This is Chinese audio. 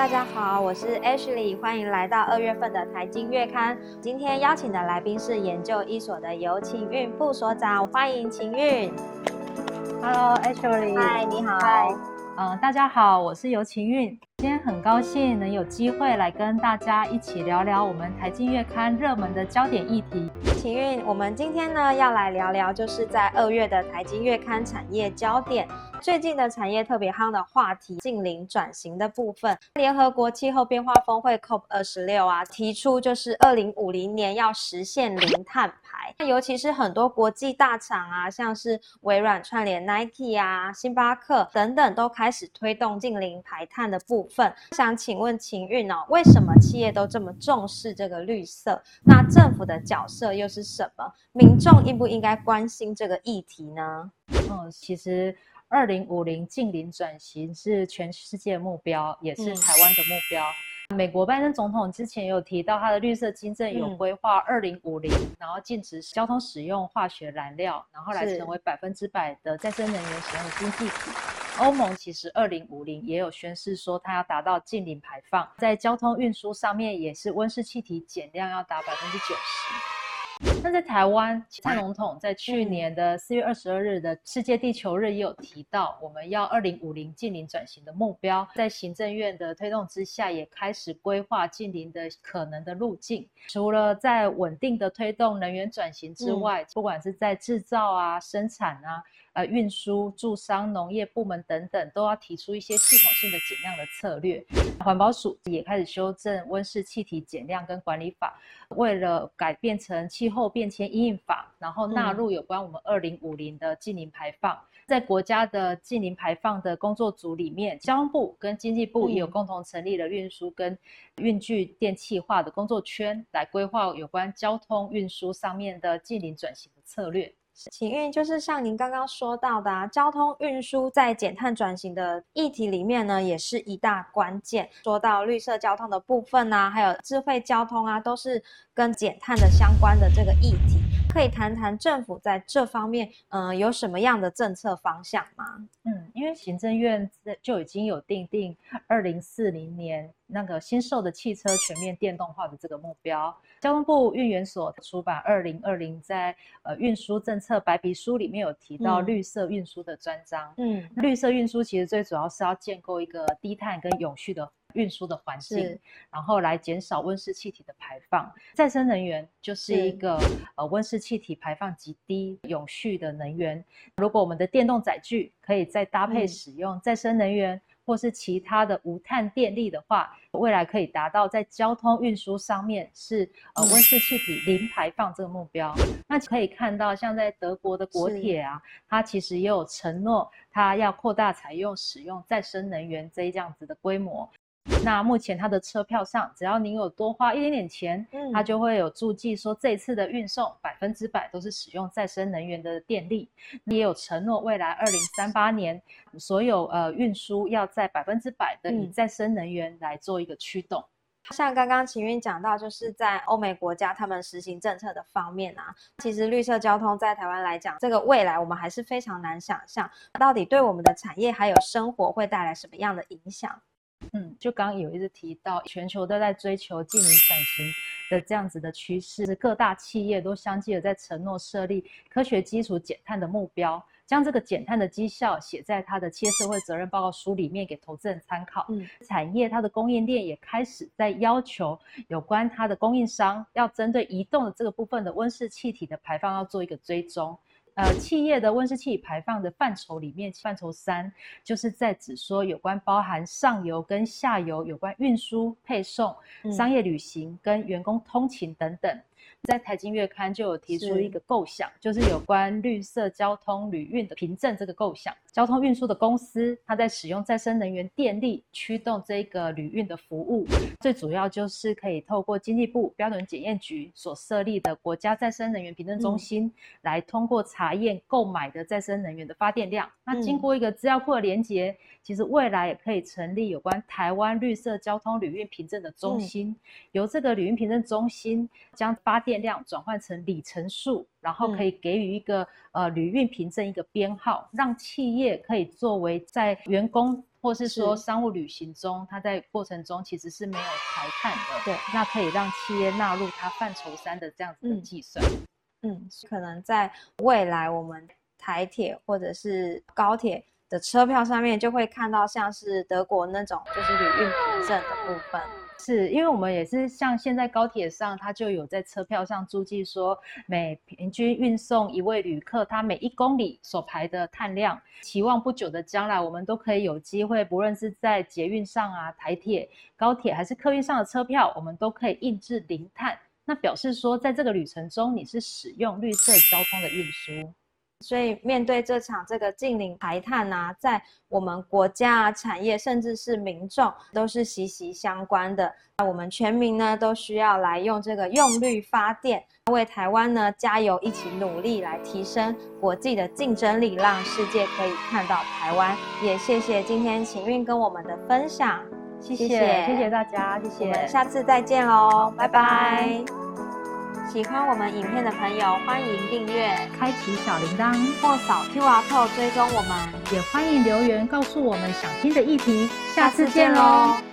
大家好，我是 Ashley，欢迎来到二月份的财经月刊。今天邀请的来宾是研究一所的游晴运副所长，欢迎晴韵。Hello，Ashley。嗨，你好。嗨，嗯，大家好，我是游晴韵。今天很高兴能有机会来跟大家一起聊聊我们财经月刊热门的焦点议题。晴韵，我们今天呢要来聊聊，就是在二月的财经月刊产业焦点，最近的产业特别夯的话题，近零转型的部分。联合国气候变化峰会 COP 二十六啊，提出就是二零五零年要实现零碳排，那尤其是很多国际大厂啊，像是微软串联 Nike 啊、星巴克等等，都开始推动近零排碳的部分。想请问秦运哦，为什么企业都这么重视这个绿色？那政府的角色又是什么？民众应不应该关心这个议题呢？嗯，其实二零五零近零转型是全世界目标，也是嗯台湾的目标。美国拜登总统之前有提到，他的绿色金政有嗯规划二零五零，然后禁止交通使用化学燃料，然后来成为百分之百的再生能源使用的经济体。欧盟其实二零五零也有宣示说，它要达到近零排放，在交通运输上面也是温室气体减量要达百分之九十。那在台湾，蔡总统在去年的四月二十二日的世界地球日也有提到，我们要二零五零近零转型的目标，在行政院的推动之下，也开始规划近零的可能的路径。除了在稳定的推动能源转型之外，不管是在制造啊、生产啊、呃运输、住商、农业部门等等，都要提出一些系统性的减量的策略。环保署也开始修正温室气体减量跟管理法，为了改变成气候变迁因应法，然后纳入有关我们二零五零的近零排放。在国家的近零排放的工作组里面，交通部跟经济部也有嗯共同成立了运输跟运具电气化的工作圈，来规划有关交通运输上面的近零转型的策略。晴韵就是像您刚刚说到的、啊，交通运输在减碳转型的议题里面呢，也是一大关键。说到绿色交通的部分啊，还有智慧交通啊，都是跟减碳的相关的这个议题。可以谈谈政府在这方面，嗯、有什么样的政策方向吗？嗯，因为行政院在就已经有定定二零四零年那个新售的汽车全面电动化的这个目标。交通部运研所出版二零二零在呃运输政策白皮书里面有提到嗯绿色运输的专章。嗯，绿色运输其实最主要是要建构一个低碳跟永续的运输的环境，然后来减少温室气体的排放。再生能源就是一是个呃温室气体排放极低、永续的能源。如果我们的电动载具可以再搭配嗯使用再生能源。或是其他的无碳电力的话，未来可以达到在交通运输上面是呃嗯温室气体零排放这个目标。那可以看到，像在德国的国是铁啊，它其实也有承诺，它要扩大采用使用再生能源这一这样子的规模。那目前它的车票上，只要您有多花一点点钱，嗯它就会有注记说这一次的运送百分之百都是使用再生能源的电力。也有承诺未来二零三八年所有呃运输要在百分之百的以嗯再生能源来做一个驱动。像刚刚秦韵讲到，就是在欧美国家他们实行政策的方面啊，其实绿色交通在台湾来讲，这个未来我们还是非常难想象，到底对我们的产业还有生活会带来什么样的影响？嗯，就刚刚有一直提到，全球都在追求近零转型的这样子的趋势，各大企业都相继的在承诺设立科学基础减碳的目标，将这个减碳的绩效写在它的企业社会责任报告书里面给投资人参考。嗯，产业它的供应链也开始在要求有关它的供应商要针对移动的这个部分的温室气体的排放要做一个追踪。呃，企业的温室气体排放的范畴里面，范畴三就是在指说有关包含上游跟下游有关运输、配送、嗯商业旅行跟员工通勤等等。在财经月刊就有提出一个构想，就是有关绿色交通旅运的凭证这个构想。交通运输的公司，它在使用再生能源电力驱动这个旅运的服务，最主要就是可以透过经济部标准检验局所设立的国家再生能源凭证中心，来通过查验购买的再生能源的发电量。那经过一个资料库的连接，其实未来也可以成立有关台湾绿色交通旅运凭证的中心，由这个旅运凭证中心将发电电量转换成里程数，然后可嗯以给予一个、呃旅运凭证一个编号，让企业可以作为在员工或是说商务旅行中，它在过程中其实是没有排碳的。对那可以让企业纳入它范畴三的这样子的嗯计算。嗯，可能在未来我们台铁或者是高铁的车票上面就会看到像是德国那种就是旅运凭证的部分。是因为我们也是像现在高铁上，它就有在车票上注记说，每平均运送一位旅客，他每一公里所排的碳量。期望不久的将来，我们都可以有机会，不论是在捷运上啊、台铁、高铁还是客运上的车票，我们都可以印制零碳。那表示说，在这个旅程中，你是使用绿色交通的运输。所以面对这场这个近零排碳啊，在我们国家啊、产业甚至是民众都是息息相关的。那我们全民呢都需要来用这个用绿发电，为台湾呢加油，一起努力来提升国际的竞争力，让世界可以看到台湾。也谢谢今天晴韵跟我们的分享，谢谢谢谢谢大家，谢谢我谢，们下次再见喽，拜拜拜拜。喜欢我们影片的朋友，欢迎订阅开启小铃铛，或扫 QR code 追踪我们。也欢迎留言告诉我们想听的议题，下次见喽。